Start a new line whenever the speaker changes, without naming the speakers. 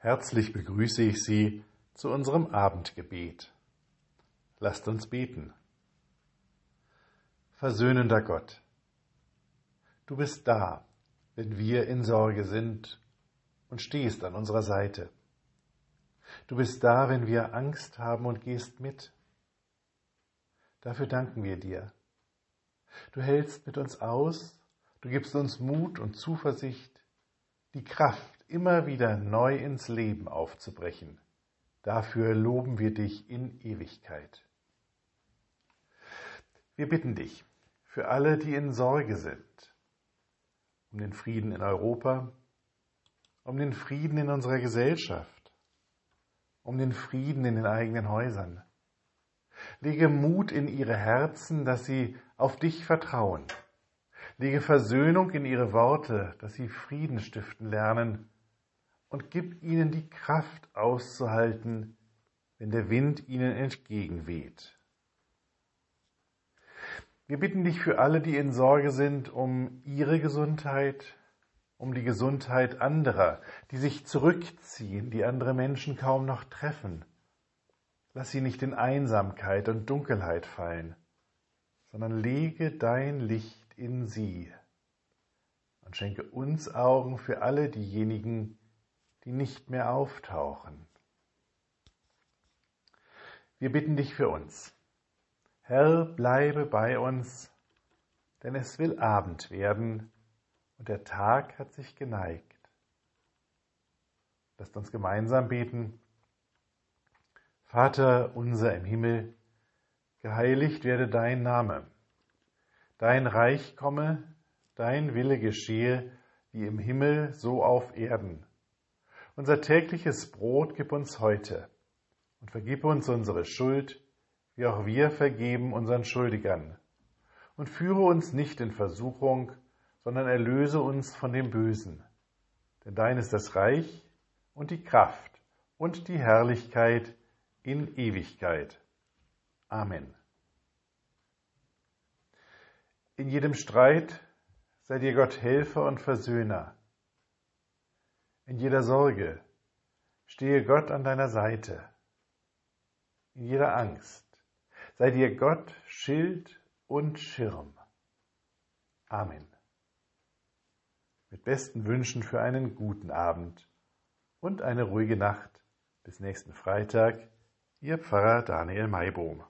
Herzlich begrüße ich Sie zu unserem Abendgebet. Lasst uns beten. Versöhnender Gott, du bist da, wenn wir in Sorge sind und stehst an unserer Seite. Du bist da, wenn wir Angst haben und gehst mit. Dafür danken wir dir. Du hältst mit uns aus, du gibst uns Mut und Zuversicht, die Kraft, immer wieder neu ins Leben aufzubrechen. Dafür loben wir dich in Ewigkeit. Wir bitten dich für alle, die in Sorge sind, um den Frieden in Europa, um den Frieden in unserer Gesellschaft, um den Frieden in den eigenen Häusern. Lege Mut in ihre Herzen, dass sie auf dich vertrauen. Lege Versöhnung in ihre Worte, dass sie Frieden stiften lernen und gib ihnen die Kraft auszuhalten, wenn der Wind ihnen entgegenweht. Wir bitten dich für alle, die in Sorge sind, um ihre Gesundheit, um die Gesundheit anderer, die sich zurückziehen, die andere Menschen kaum noch treffen. Lass sie nicht in Einsamkeit und Dunkelheit fallen, sondern lege dein Licht in sie und schenke uns Augen für alle diejenigen, die nicht mehr auftauchen. Wir bitten dich für uns. Herr, bleibe bei uns, denn es will Abend werden und der Tag hat sich geneigt. Lasst uns gemeinsam beten. Vater unser im Himmel, geheiligt werde dein Name. Dein Reich komme, dein Wille geschehe, wie im Himmel so auf Erden. Unser tägliches Brot gib uns heute und vergib uns unsere Schuld, wie auch wir vergeben unseren Schuldigern. Und führe uns nicht in Versuchung, sondern erlöse uns von dem Bösen. Denn dein ist das Reich und die Kraft und die Herrlichkeit in Ewigkeit. Amen. In jedem Streit sei dir Gott Helfer und Versöhner in jeder Sorge stehe Gott an deiner Seite. In jeder Angst sei dir Gott Schild und Schirm. Amen. Mit besten Wünschen für einen guten Abend und eine ruhige Nacht. Bis nächsten Freitag, Ihr Pfarrer Daniel Maibohm.